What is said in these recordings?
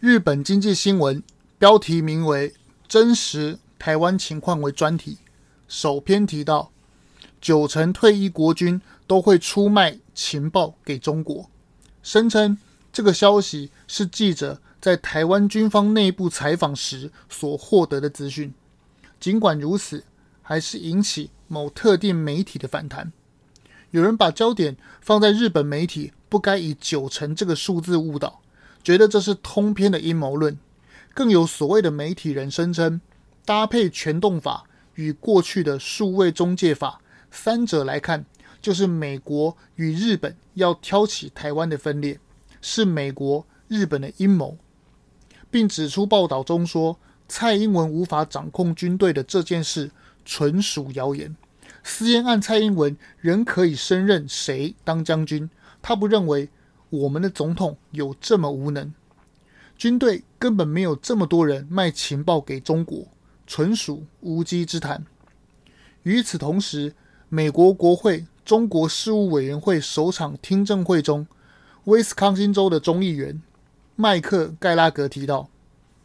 日本经济新闻标题名为“真实台湾情况”为专题，首篇提到，九成退役国军都会出卖情报给中国，声称这个消息是记者在台湾军方内部采访时所获得的资讯。尽管如此，还是引起某特定媒体的反弹。有人把焦点放在日本媒体不该以九成这个数字误导，觉得这是通篇的阴谋论。更有所谓的媒体人声称，搭配全动法与过去的数位中介法三者来看，就是美国与日本要挑起台湾的分裂，是美国日本的阴谋，并指出报道中说蔡英文无法掌控军队的这件事纯属谣言。私烟案，蔡英文仍可以升任谁当将军？他不认为我们的总统有这么无能，军队根本没有这么多人卖情报给中国，纯属无稽之谈。与此同时，美国国会中国事务委员会首场听证会中，威斯康星州的众议员麦克盖拉格提到，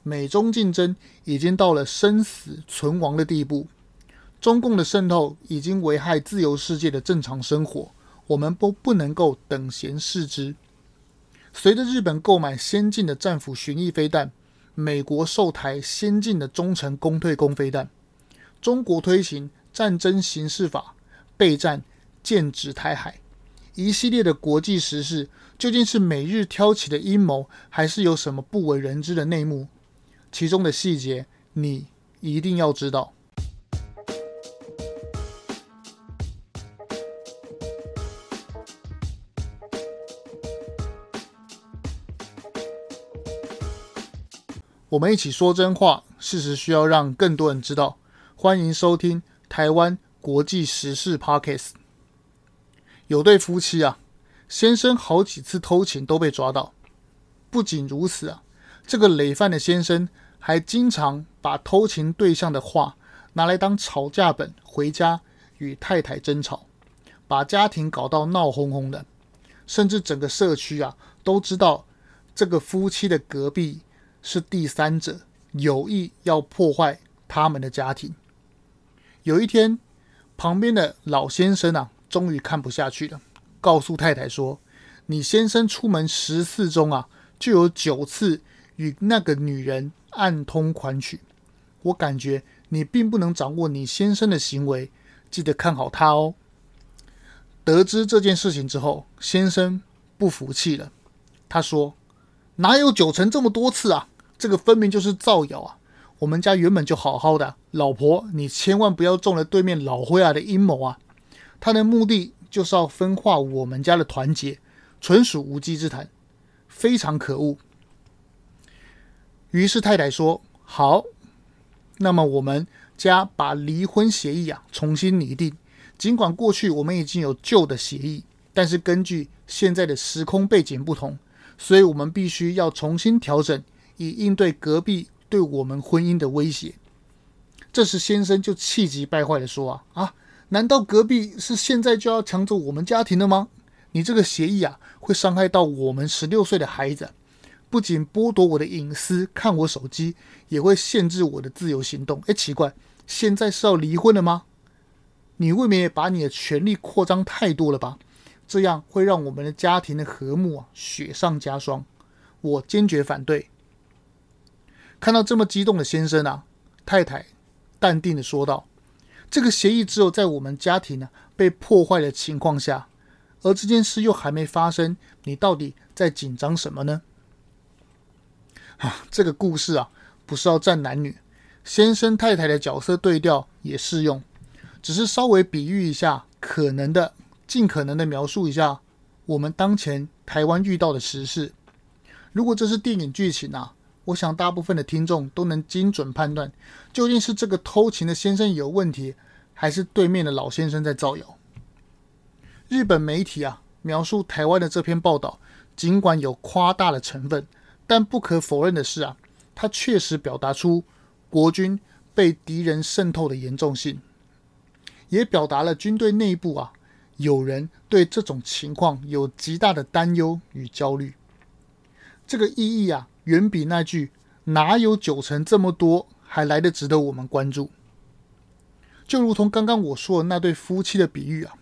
美中竞争已经到了生死存亡的地步。中共的渗透已经危害自由世界的正常生活，我们都不能够等闲视之。随着日本购买先进的战斧巡弋飞弹，美国售台先进的中程攻退攻飞弹，中国推行战争形势法，备战剑指台海，一系列的国际时事，究竟是美日挑起的阴谋，还是有什么不为人知的内幕？其中的细节，你一定要知道。我们一起说真话，事实需要让更多人知道。欢迎收听台湾国际时事 Podcast。有对夫妻啊，先生好几次偷情都被抓到。不仅如此啊，这个累犯的先生还经常把偷情对象的话拿来当吵架本，回家与太太争吵，把家庭搞到闹哄哄的，甚至整个社区啊都知道这个夫妻的隔壁。是第三者有意要破坏他们的家庭。有一天，旁边的老先生啊，终于看不下去了，告诉太太说：“你先生出门十次中啊，就有九次与那个女人暗通款曲。我感觉你并不能掌握你先生的行为，记得看好他哦。”得知这件事情之后，先生不服气了，他说。哪有九成这么多次啊？这个分明就是造谣啊！我们家原本就好好的，老婆，你千万不要中了对面老灰啊的阴谋啊！他的目的就是要分化我们家的团结，纯属无稽之谈，非常可恶。于是太太说：“好，那么我们家把离婚协议啊重新拟定。尽管过去我们已经有旧的协议，但是根据现在的时空背景不同。”所以我们必须要重新调整，以应对隔壁对我们婚姻的威胁。这时先生就气急败坏地说：“啊啊，难道隔壁是现在就要抢走我们家庭了吗？你这个协议啊，会伤害到我们十六岁的孩子，不仅剥夺我的隐私，看我手机，也会限制我的自由行动。哎，奇怪，现在是要离婚了吗？你未免也把你的权利扩张太多了吧？”这样会让我们的家庭的和睦啊雪上加霜，我坚决反对。看到这么激动的先生啊，太太淡定的说道：“这个协议只有在我们家庭呢、被破坏的情况下，而这件事又还没发生，你到底在紧张什么呢？”啊，这个故事啊不是要站男女，先生太太的角色对调也适用，只是稍微比喻一下可能的。尽可能的描述一下我们当前台湾遇到的时事。如果这是电影剧情啊，我想大部分的听众都能精准判断，究竟是这个偷情的先生有问题，还是对面的老先生在造谣。日本媒体啊描述台湾的这篇报道，尽管有夸大的成分，但不可否认的是啊，它确实表达出国军被敌人渗透的严重性，也表达了军队内部啊。有人对这种情况有极大的担忧与焦虑。这个意义啊，远比那句“哪有九成这么多”还来得值得我们关注。就如同刚刚我说的那对夫妻的比喻啊，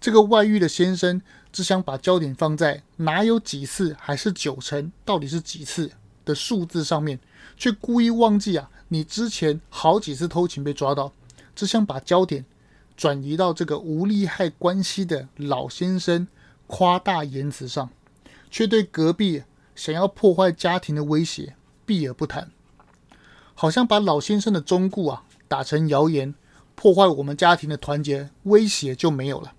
这个外遇的先生只想把焦点放在“哪有几次”还是“九成”到底是几次的数字上面，却故意忘记啊，你之前好几次偷情被抓到，只想把焦点转移到这个无利害关系的老先生夸大言辞上，却对隔壁想要破坏家庭的威胁避而不谈，好像把老先生的忠告啊打成谣言，破坏我们家庭的团结威胁就没有了，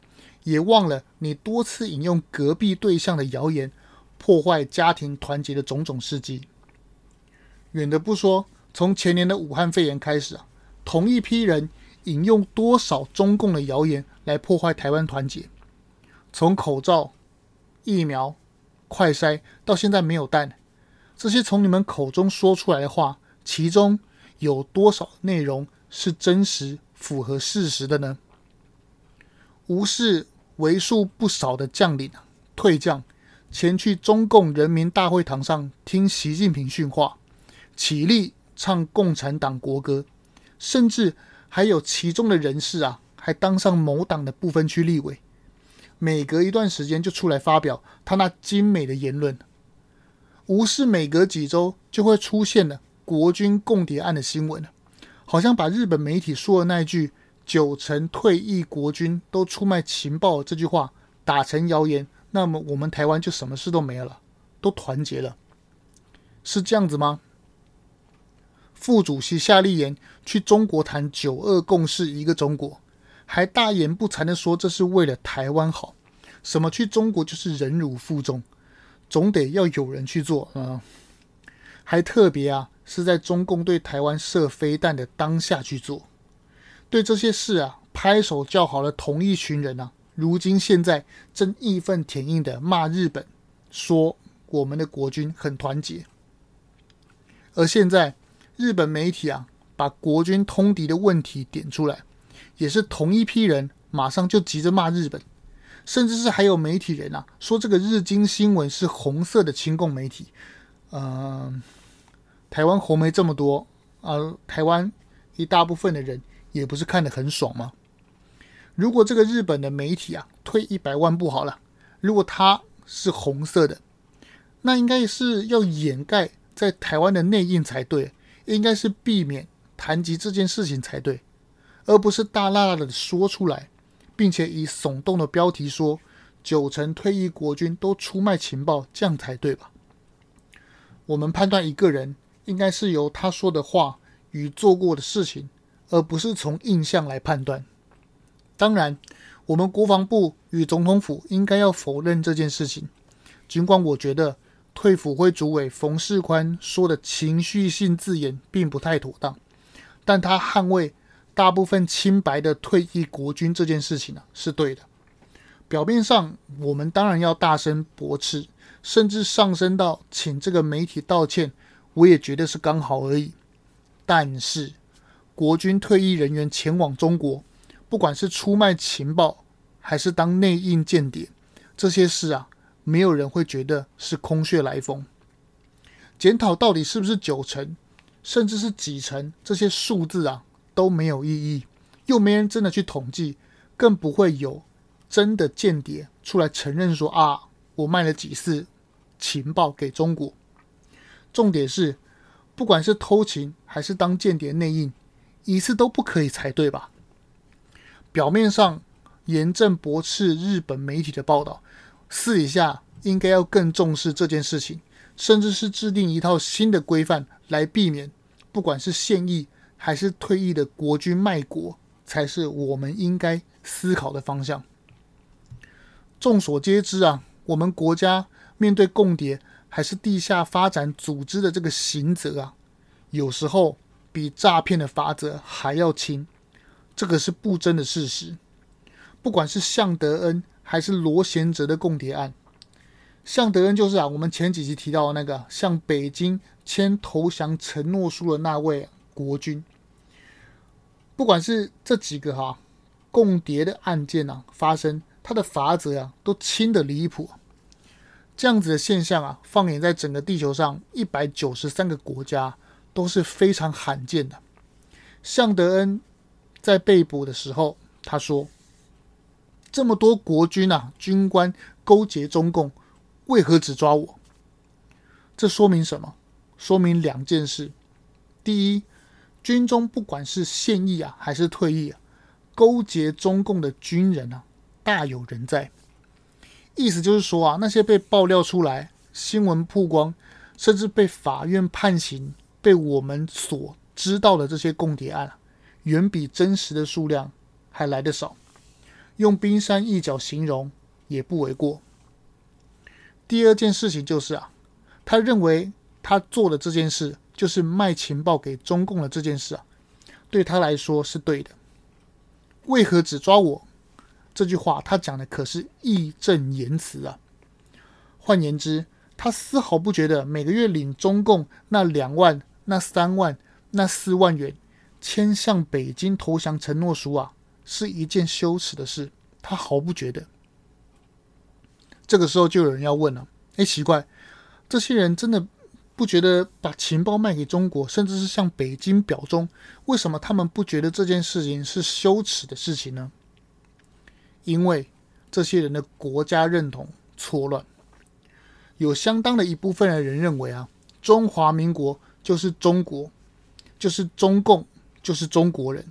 也忘了你多次引用隔壁对象的谣言破坏家庭团结的种种事迹。远的不说，从前年的武汉肺炎开始啊，同一批人引用多少中共的谣言来破坏台湾团结，从口罩、疫苗。快筛到现在没有蛋，这些从你们口中说出来的话，其中有多少内容是真实、符合事实的呢？无视为数不少的将领退将，前去中共人民大会堂上听习近平训话，起立唱共产党国歌，甚至还有其中的人士啊，还当上某党的不分区立委。每隔一段时间就出来发表他那精美的言论，无视每隔几周就会出现的国军共谍案的新闻，好像把日本媒体说的那句“九成退役国军都出卖情报”这句话打成谣言，那么我们台湾就什么事都没有了，都团结了，是这样子吗？副主席夏立言去中国谈“九二共识”，一个中国。还大言不惭地说这是为了台湾好，什么去中国就是忍辱负重，总得要有人去做啊、嗯！还特别啊，是在中共对台湾射飞弹的当下去做，对这些事啊拍手叫好的同一群人啊，如今现在正义愤填膺的骂日本，说我们的国军很团结，而现在日本媒体啊把国军通敌的问题点出来。也是同一批人，马上就急着骂日本，甚至是还有媒体人啊说这个日经新闻是红色的亲共媒体。呃，台湾红媒这么多，呃，台湾一大部分的人也不是看得很爽吗？如果这个日本的媒体啊退一百万步好了，如果它是红色的，那应该是要掩盖在台湾的内应才对，应该是避免谈及这件事情才对。而不是大剌剌的说出来，并且以耸动的标题说九成退役国军都出卖情报，这样才对吧？我们判断一个人，应该是由他说的话与做过的事情，而不是从印象来判断。当然，我们国防部与总统府应该要否认这件事情。尽管我觉得退辅会主委冯世宽说的情绪性字眼并不太妥当，但他捍卫。大部分清白的退役国军这件事情呢、啊，是对的。表面上我们当然要大声驳斥，甚至上升到请这个媒体道歉，我也觉得是刚好而已。但是国军退役人员前往中国，不管是出卖情报，还是当内应间谍，这些事啊，没有人会觉得是空穴来风。检讨到底是不是九成，甚至是几成，这些数字啊。都没有意义，又没人真的去统计，更不会有真的间谍出来承认说啊，我卖了几次情报给中国。重点是，不管是偷情还是当间谍内应，一次都不可以才对吧？表面上严正驳斥日本媒体的报道，私底下应该要更重视这件事情，甚至是制定一套新的规范来避免，不管是现役。还是退役的国军卖国，才是我们应该思考的方向。众所皆知啊，我们国家面对共谍还是地下发展组织的这个刑责啊，有时候比诈骗的罚则还要轻，这个是不争的事实。不管是向德恩还是罗贤哲的共谍案，向德恩就是啊，我们前几集提到的那个向北京签投降承诺书的那位。国军，不管是这几个哈、啊、共谍的案件啊发生，他的罚则啊都轻的离谱。这样子的现象啊，放眼在整个地球上一百九十三个国家都是非常罕见的。向德恩在被捕的时候，他说：“这么多国军啊，军官勾结中共，为何只抓我？”这说明什么？说明两件事：第一，军中不管是现役啊还是退役啊，勾结中共的军人啊，大有人在。意思就是说啊，那些被爆料出来、新闻曝光，甚至被法院判刑、被我们所知道的这些共谍案，远比真实的数量还来得少。用冰山一角形容也不为过。第二件事情就是啊，他认为他做的这件事，就是卖情报给中共的这件事啊，对他来说是对的。为何只抓我？这句话他讲的可是义正言辞啊！换言之，他丝毫不觉得每个月领中共那两万、那三万、那四万元，签向北京投降承诺书啊，是一件羞耻的事。他毫不觉得。这个时候就有人要问了：哎，奇怪，这些人真的不觉得把情报卖给中国，甚至是向北京表忠，为什么他们不觉得这件事情是羞耻的事情呢？因为这些人的国家认同错乱，有相当的一部分的人认为啊，中华民国就是中国，就是中共，就是中国人，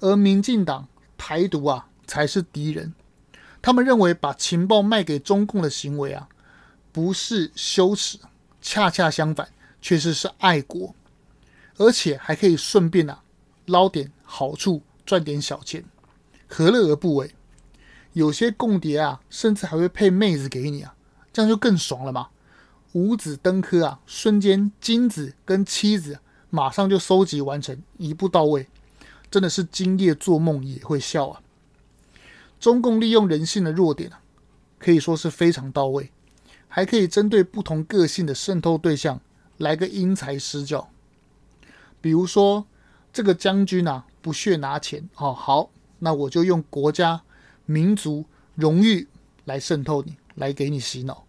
而民进党台独啊才是敌人。他们认为把情报卖给中共的行为啊，不是羞耻，恰恰相反，确实是爱国，而且还可以顺便啊捞点好处，赚点小钱，何乐而不为？有些共谍啊，甚至还会配妹子给你啊，这样就更爽了嘛！五子登科啊，瞬间金子跟妻子马上就收集完成，一步到位，真的是今夜做梦也会笑啊！中共利用人性的弱点啊，可以说是非常到位，还可以针对不同个性的渗透对象来个因材施教。比如说这个将军啊，不屑拿钱哦，好，那我就用国家。民族荣誉来渗透你，来给你洗脑。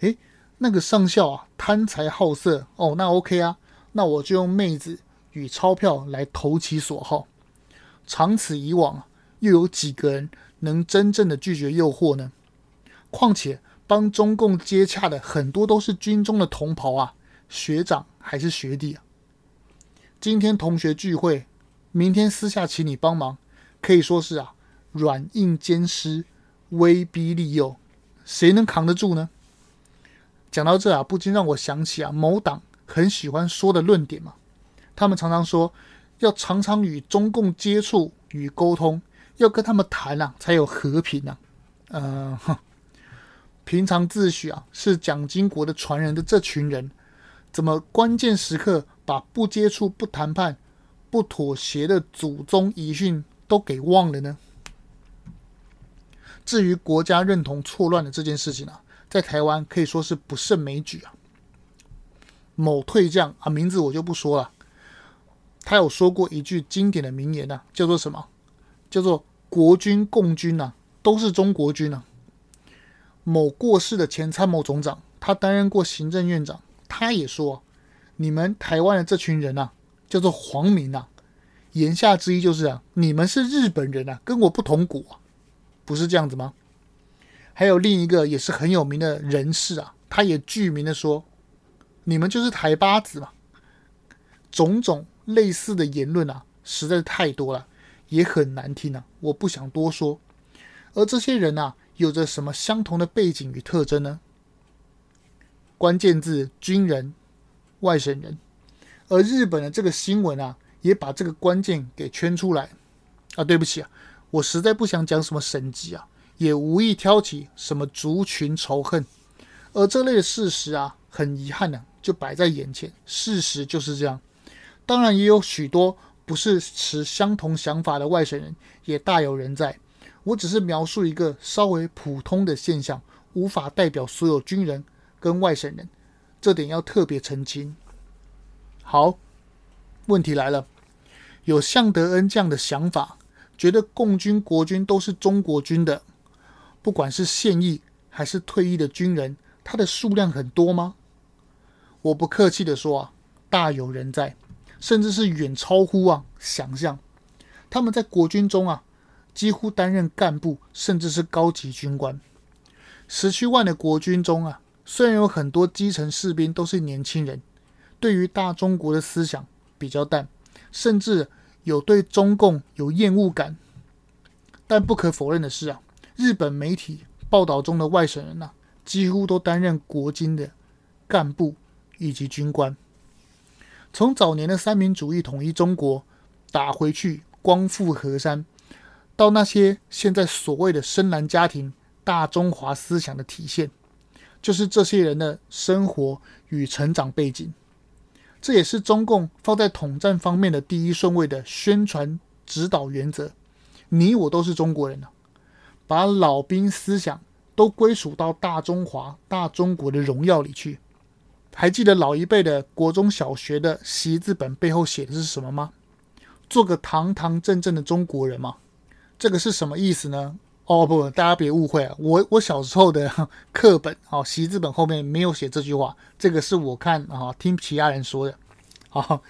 诶，那个上校啊，贪财好色哦，那 OK 啊，那我就用妹子与钞票来投其所好。长此以往，又有几个人能真正的拒绝诱惑呢？况且帮中共接洽的很多都是军中的同袍啊，学长还是学弟啊。今天同学聚会，明天私下请你帮忙，可以说是啊。软硬兼施，威逼利诱，谁能扛得住呢？讲到这啊，不禁让我想起啊，某党很喜欢说的论点嘛。他们常常说，要常常与中共接触与沟通，要跟他们谈啊，才有和平啊。嗯、呃，平常自诩啊是蒋经国的传人的这群人，怎么关键时刻把不接触、不谈判、不妥协的祖宗遗训都给忘了呢？至于国家认同错乱的这件事情啊，在台湾可以说是不胜枚举啊。某退将啊，名字我就不说了，他有说过一句经典的名言啊，叫做什么？叫做“国军共军呐、都是中国军啊。”某过世的前参谋总长，他担任过行政院长，他也说：“你们台湾的这群人啊，叫做皇民啊。”言下之意就是啊，你们是日本人啊，跟我不同国。不是这样子吗？还有另一个也是很有名的人士啊，他也具名的说：“你们就是台巴子嘛。”种种类似的言论啊，实在是太多了，也很难听啊。我不想多说。而这些人啊，有着什么相同的背景与特征呢？关键字：军人、外省人。而日本的这个新闻啊，也把这个关键给圈出来。啊，对不起啊。我实在不想讲什么省籍啊，也无意挑起什么族群仇恨，而这类的事实啊，很遗憾呢、就摆在眼前，事实就是这样。当然，也有许多不是持相同想法的外省人，也大有人在。我只是描述一个稍微普通的现象，无法代表所有军人跟外省人，这点要特别澄清。好，问题来了，有向德恩这样的想法。觉得共军国军都是中国军的，不管是现役还是退役的军人，他的数量很多吗？我不客气地说啊，大有人在，甚至是远超乎啊想象。他们在国军中啊，几乎担任干部，甚至是高级军官。十七万的国军中啊，虽然有很多基层士兵都是年轻人，对于大中国的思想比较淡，甚至有对中共有厌恶感。但不可否认的是啊，日本媒体报道中的外省人呐、啊，几乎都担任国军的干部以及军官。从早年的三民主义统一中国打回去，光复河山，到那些现在所谓的深蓝家庭、大中华思想的体现，就是这些人的生活与成长背景。这也是中共放在统战方面的第一顺位的宣传指导原则。你我都是中国人啊，把老兵思想都归属到大中华、大中国的荣耀里去。还记得老一辈的国中小学的习字本背后写的是什么吗？做个堂堂正正的中国人吗？这个是什么意思呢？哦不，大家别误会啊，我我小时候的 课本哦，习字本后面没有写这句话，这个是我看啊听其他人说的。好，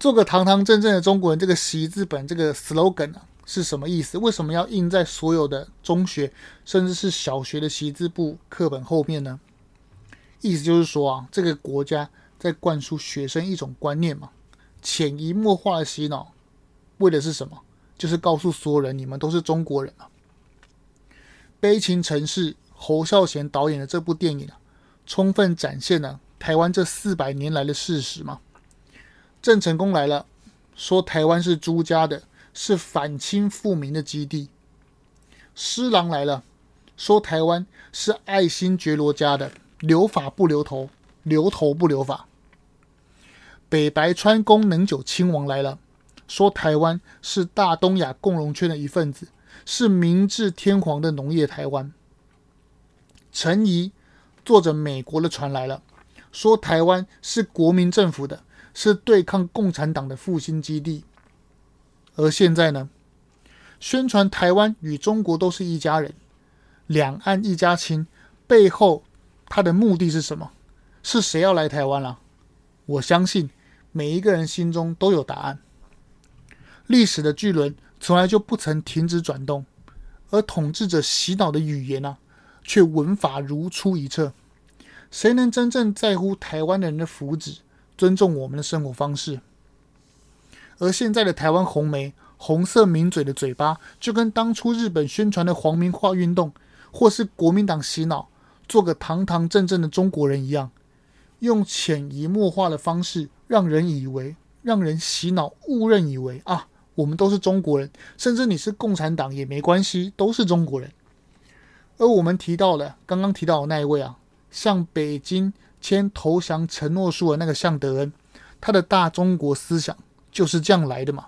做个堂堂正正的中国人，这个习字本这个 slogan 啊。是什么意思？为什么要印在所有的中学甚至是小学的习字簿课本后面呢？意思就是说啊，这个国家在灌输学生一种观念嘛，潜移默化的洗脑，为的是什么？就是告诉所有人，你们都是中国人啊。悲情城市侯孝贤导演的这部电影啊，充分展现了台湾这四百年来的事实嘛。郑成功来了，说台湾是朱家的。是反清复明的基地。施琅来了，说台湾是爱新觉罗家的，留法不留头，留头不留法。北白川宫能久亲王来了，说台湾是大东亚共荣圈的一份子，是明治天皇的农业台湾。陈仪坐着美国的船来了，说台湾是国民政府的，是对抗共产党的复兴基地。而现在呢，宣传台湾与中国都是一家人，两岸一家亲，背后他的目的是什么？是谁要来台湾了？我相信每一个人心中都有答案。历史的巨轮从来就不曾停止转动，而统治者洗脑的语言呢、却文法如出一辙。谁能真正在乎台湾人的福祉，尊重我们的生活方式？而现在的台湾红媒、红色名嘴的嘴巴，就跟当初日本宣传的皇民化运动，或是国民党洗脑，做个堂堂正正的中国人一样，用潜移默化的方式，让人以为、让人洗脑、误认以为啊，我们都是中国人，甚至你是共产党也没关系，都是中国人。而我们提到了刚刚提到的那一位啊，向北京签投降承诺书的那个向德恩，他的大中国思想。就是这样来的嘛，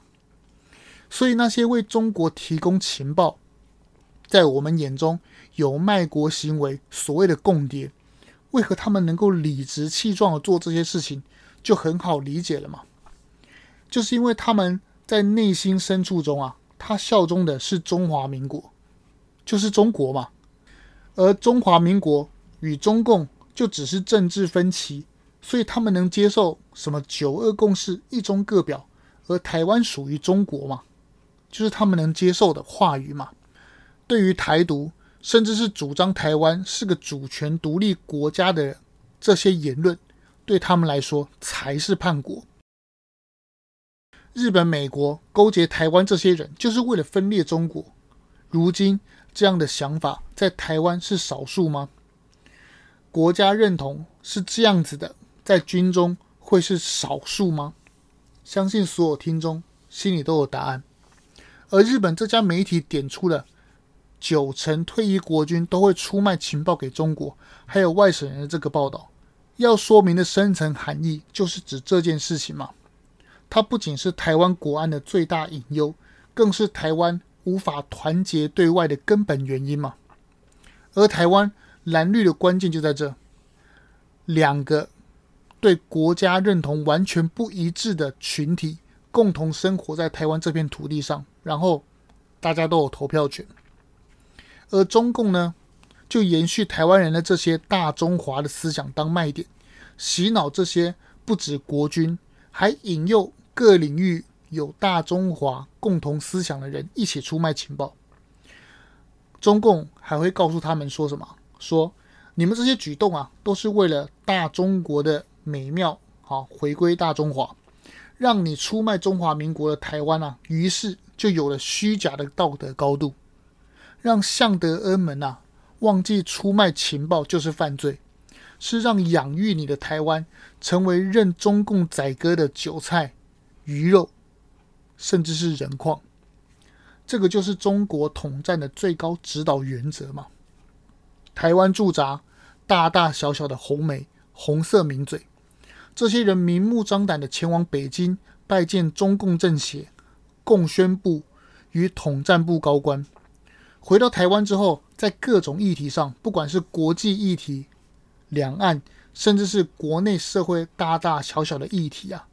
所以那些为中国提供情报，在我们眼中有卖国行为，所谓的共谍，为何他们能够理直气壮的做这些事情，就很好理解了嘛。就是因为他们在内心深处中啊，他效忠的是中华民国，就是中国嘛，而中华民国与中共就只是政治分歧，所以他们能接受什么九二共识、一中各表。而台湾属于中国嘛，就是他们能接受的话语嘛。对于台独，甚至是主张台湾是个主权独立国家的这些言论，对他们来说才是叛国。日本、美国勾结台湾这些人，就是为了分裂中国。如今这样的想法在台湾是少数吗？国家认同是这样子的，在军中会是少数吗？相信所有听众心里都有答案，而日本这家媒体点出了九成退役国军都会出卖情报给中国，还有外省人的这个报道，要说明的深层含义就是指这件事情嘛。它不仅是台湾国安的最大隐忧，更是台湾无法团结对外的根本原因嘛。而台湾蓝绿的关键就在这两个。对国家认同完全不一致的群体共同生活在台湾这片土地上，然后大家都有投票权。而中共呢，就延续台湾人的这些大中华的思想当卖点，洗脑这些不止国军，还引诱各领域有大中华共同思想的人一起出卖情报。中共还会告诉他们说什么？说你们这些举动啊，都是为了大中国的美妙，好回归大中华，让你出卖中华民国的台湾啊，于是就有了虚假的道德高度，让向德恩们啊忘记出卖情报就是犯罪，是让养育你的台湾成为任中共宰割的韭菜、鱼肉，甚至是人矿。这个就是中国统战的最高指导原则嘛。台湾驻扎大大小小的红媒、红色名嘴，这些人明目张胆的前往北京拜见中共政协、共宣部与统战部高官，回到台湾之后，在各种议题上，不管是国际议题、两岸，甚至是国内社会大大小小的议题啊，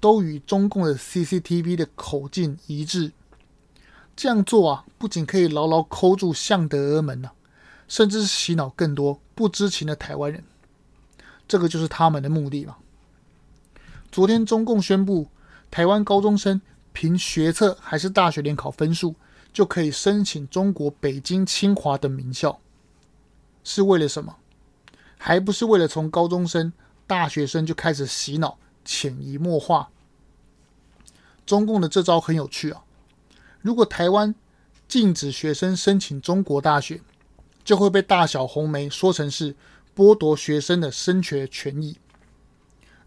都与中共的 CCTV 的口径一致。这样做啊，不仅可以牢牢扣住向德儿们呐、啊，甚至是洗脑更多不知情的台湾人。这个就是他们的目的嘛。昨天中共宣布，台湾高中生凭学测还是大学联考分数就可以申请中国北京、清华等名校，是为了什么？还不是为了从高中生、大学生就开始洗脑、潜移默化？中共的这招很有趣啊。如果台湾禁止学生申请中国大学，就会被大小红媒说成是剥夺学生的升学权益。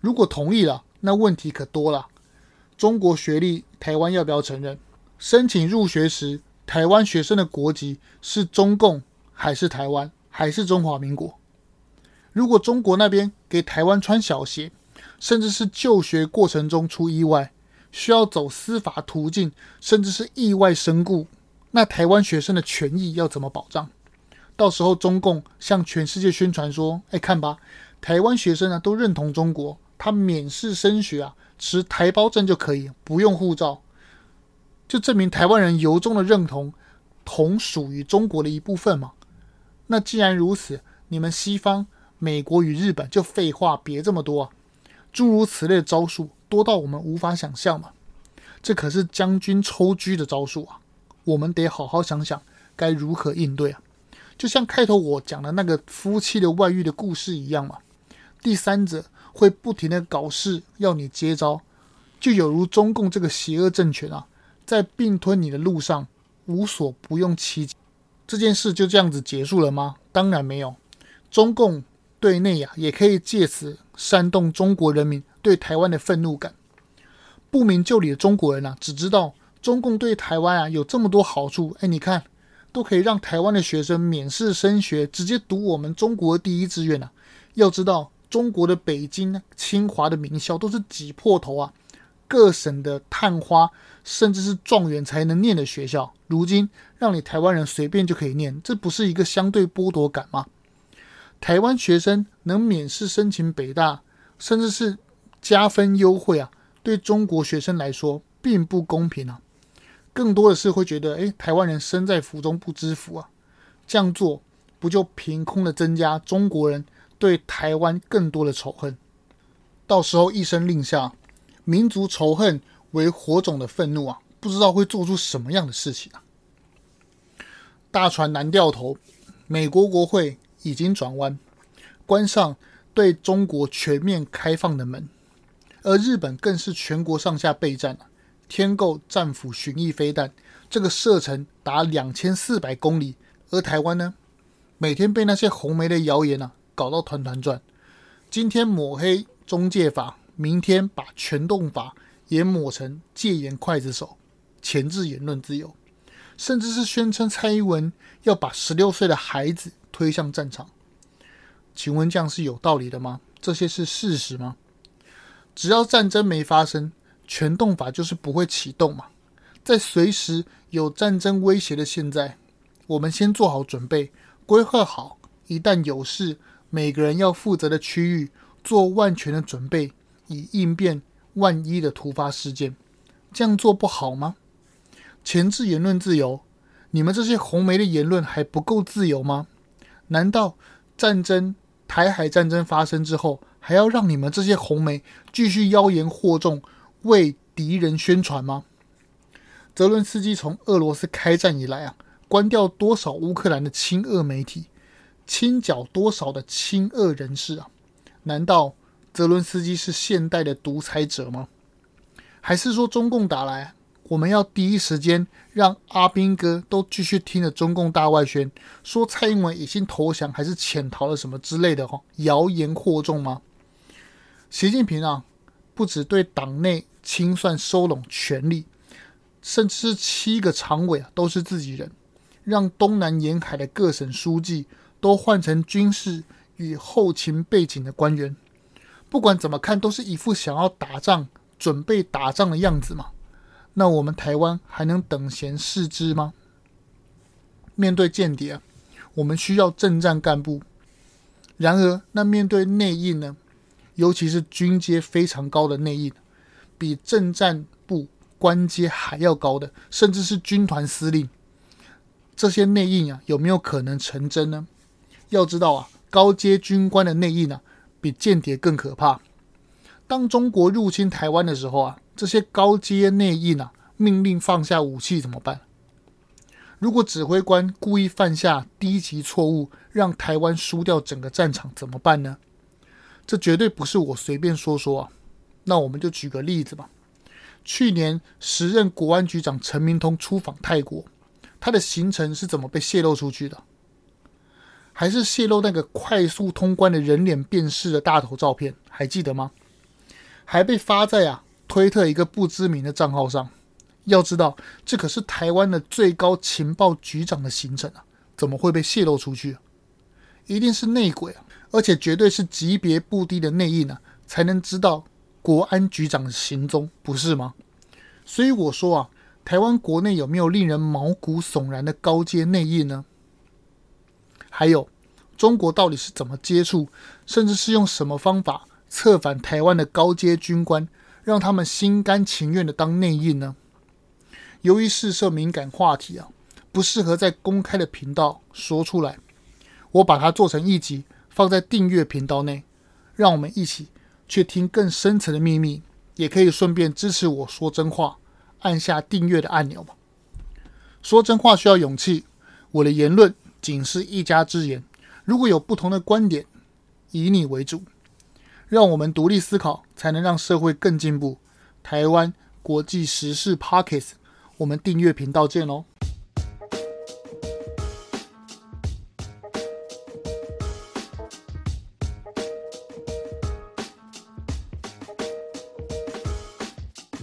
如果同意了，那问题可多了。中国学历，台湾要不要承认？申请入学时，台湾学生的国籍是中共还是台湾还是中华民国？如果中国那边给台湾穿小鞋，甚至是就学过程中出意外，需要走司法途径，甚至是意外身故，那台湾学生的权益要怎么保障？到时候中共向全世界宣传说：“哎，看吧，台湾学生啊都认同中国，他免试升学啊，持台胞证就可以，不用护照，就证明台湾人由衷的认同，同属于中国的一部分嘛。那既然如此，你们西方、美国与日本就废话别这么多啊，诸如此类的招数。”多到我们无法想象嘛？这可是将军抽车的招数啊！我们得好好想想该如何应对啊！就像开头我讲的那个夫妻的外遇的故事一样嘛，第三者会不停的搞事要你接招，就有如中共这个邪恶政权啊，在并吞你的路上无所不用其极。这件事就这样子结束了吗？当然没有，中共对内呀、啊，也可以借此煽动中国人民。对台湾的愤怒感，不明就里的中国人啊，只知道中共对台湾啊有这么多好处。哎，你看，都可以让台湾的学生免试升学，直接读我们中国第一志愿啊。要知道，中国的北京、清华的名校都是挤破头啊，各省的探花甚至是状元才能念的学校，如今让你台湾人随便就可以念，这不是一个相对剥夺感吗？台湾学生能免试申请北大，甚至是。加分优惠啊，对中国学生来说并不公平啊，更多的是会觉得，哎，台湾人身在福中不知福啊，这样做不就凭空的增加中国人对台湾更多的仇恨？到时候一声令下，民族仇恨为火种的愤怒啊，不知道会做出什么样的事情啊！大船难掉头，美国国会已经转弯，关上对中国全面开放的门。而日本更是全国上下备战，天购战斧巡弋飞弹，这个射程达两千四百公里。而台湾呢，每天被那些红媒的谣言啊搞到团团转。今天抹黑中介法，明天把全动法也抹成戒严刽子手，钳制言论自由，甚至是宣称蔡英文要把十六岁的孩子推向战场。请问这样是有道理的吗？这些是事实吗？只要战争没发生，全动法就是不会启动嘛。在随时有战争威胁的现在，我们先做好准备，规划好一旦有事，每个人要负责的区域，做万全的准备，以应变万一的突发事件。这样做不好吗？前置言论自由，你们这些红媒的言论还不够自由吗？难道战争、台海战争发生之后，还要让你们这些红媒继续妖言惑众，为敌人宣传吗？泽伦斯基从俄罗斯开战以来啊，关掉多少乌克兰的亲俄媒体，清剿多少的亲俄人士啊？难道泽伦斯基是现代的独裁者吗？还是说中共打来，我们要第一时间让阿兵哥都继续听着中共大外宣，说蔡英文已经投降还是潜逃了什么之类的哈，谣言惑众吗？习近平啊，不止对党内清算收拢权力。甚至是七个常委啊，都是自己人，让东南沿海的各省书记都换成军事与后勤背景的官员。不管怎么看，都是一副想要打仗、准备打仗的样子嘛。那我们台湾还能等闲视之吗？面对间谍，我们需要政战干部。然而，那面对内应呢？尤其是军阶非常高的内应，比政战部。官阶还要高的，甚至是军团司令，这些内应啊，有没有可能成真呢？要知道啊，高阶军官的内应啊，比间谍更可怕。当中国入侵台湾的时候啊，这些高阶内应啊，命令放下武器怎么办？如果指挥官故意犯下低级错误，让台湾输掉整个战场怎么办呢？这绝对不是我随便说说啊。那我们就举个例子吧。去年时任国安局长陈明通出访泰国，他的行程是怎么被泄露出去的？还是泄露那个快速通关的人脸辨识的大头照片？还记得吗？还被发在啊推特一个不知名的账号上。要知道，这可是台湾的最高情报局长的行程啊，怎么会被泄露出去？一定是内鬼啊，而且绝对是级别不低的内应啊，才能知道。国安局长的行踪不是吗？所以我说啊，台湾国内有没有令人毛骨悚然的高阶内应呢？还有，中国到底是怎么接触，甚至是用什么方法策反台湾的高阶军官，让他们心甘情愿的当内应呢？由于事涉敏感话题啊，不适合在公开的频道说出来，我把它做成一集，放在订阅频道内，让我们一起。去听更深层的秘密，也可以顺便支持我说真话，按下订阅的按钮吧。说真话需要勇气，我的言论仅是一家之言。如果有不同的观点，以你为主，让我们独立思考，才能让社会更进步。台湾国际时事 Podcast，我们订阅频道见喽。